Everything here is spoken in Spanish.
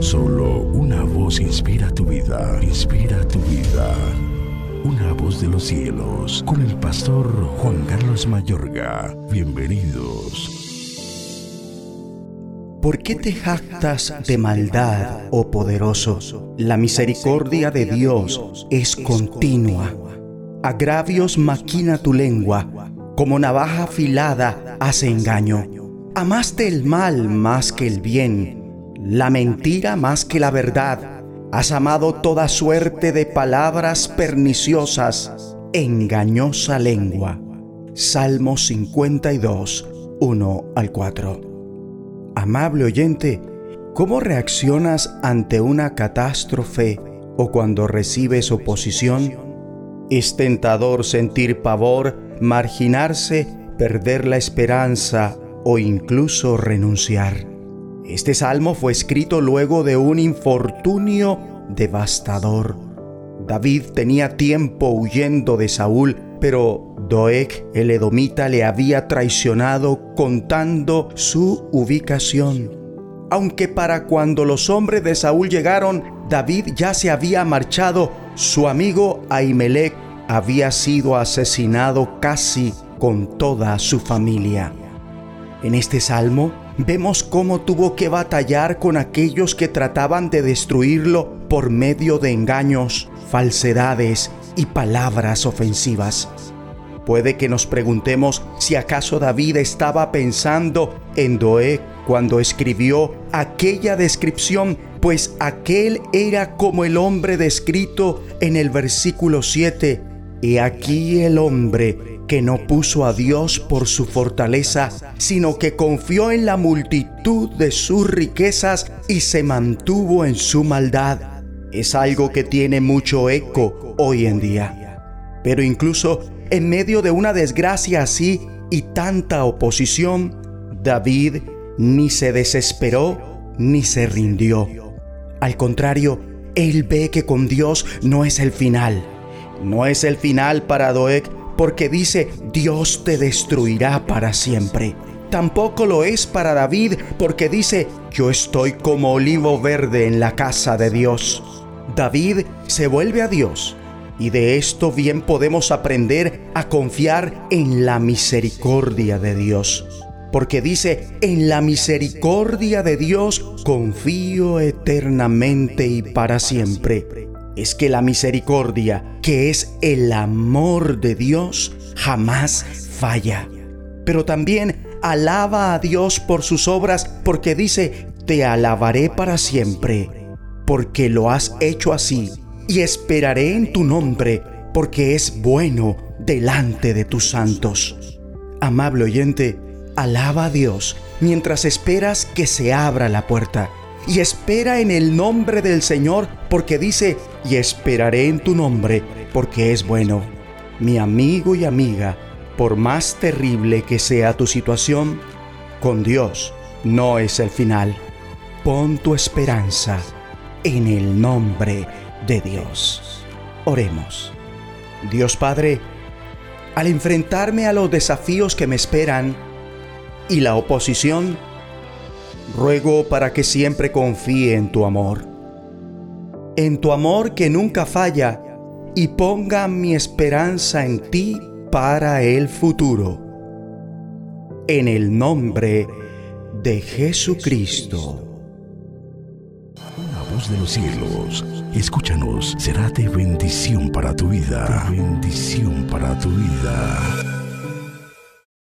Solo una voz inspira tu vida, inspira tu vida. Una voz de los cielos, con el pastor Juan Carlos Mayorga. Bienvenidos. ¿Por qué te jactas de maldad, oh poderoso? La misericordia de Dios es continua. Agravios maquina tu lengua, como navaja afilada hace engaño. Amaste el mal más que el bien la mentira más que la verdad. Has amado toda suerte de palabras perniciosas, engañosa lengua. Salmo 52, 1 al 4. Amable oyente, ¿cómo reaccionas ante una catástrofe o cuando recibes oposición? Es tentador sentir pavor, marginarse, perder la esperanza o incluso renunciar. Este salmo fue escrito luego de un infortunio devastador. David tenía tiempo huyendo de Saúl, pero Doeg el edomita le había traicionado contando su ubicación. Aunque para cuando los hombres de Saúl llegaron, David ya se había marchado, su amigo Ahimelech había sido asesinado casi con toda su familia. En este salmo, vemos cómo tuvo que batallar con aquellos que trataban de destruirlo por medio de engaños, falsedades y palabras ofensivas. Puede que nos preguntemos si acaso David estaba pensando en Doeg cuando escribió aquella descripción, pues aquel era como el hombre descrito en el versículo 7. Y aquí el hombre que no puso a Dios por su fortaleza, sino que confió en la multitud de sus riquezas y se mantuvo en su maldad. Es algo que tiene mucho eco hoy en día. Pero incluso en medio de una desgracia así y tanta oposición, David ni se desesperó ni se rindió. Al contrario, él ve que con Dios no es el final. No es el final para Doeg porque dice, Dios te destruirá para siempre. Tampoco lo es para David, porque dice, yo estoy como olivo verde en la casa de Dios. David se vuelve a Dios y de esto bien podemos aprender a confiar en la misericordia de Dios. Porque dice, en la misericordia de Dios confío eternamente y para siempre es que la misericordia, que es el amor de Dios, jamás falla. Pero también alaba a Dios por sus obras porque dice, te alabaré para siempre, porque lo has hecho así, y esperaré en tu nombre, porque es bueno delante de tus santos. Amable oyente, alaba a Dios mientras esperas que se abra la puerta y espera en el nombre del Señor, porque dice, y esperaré en tu nombre, porque es bueno. Mi amigo y amiga, por más terrible que sea tu situación, con Dios no es el final. Pon tu esperanza en el nombre de Dios. Oremos. Dios Padre, al enfrentarme a los desafíos que me esperan y la oposición, ruego para que siempre confíe en tu amor. En tu amor que nunca falla y ponga mi esperanza en ti para el futuro. En el nombre de Jesucristo. Una voz de los cielos, escúchanos, será de bendición para tu vida. bendición para tu vida.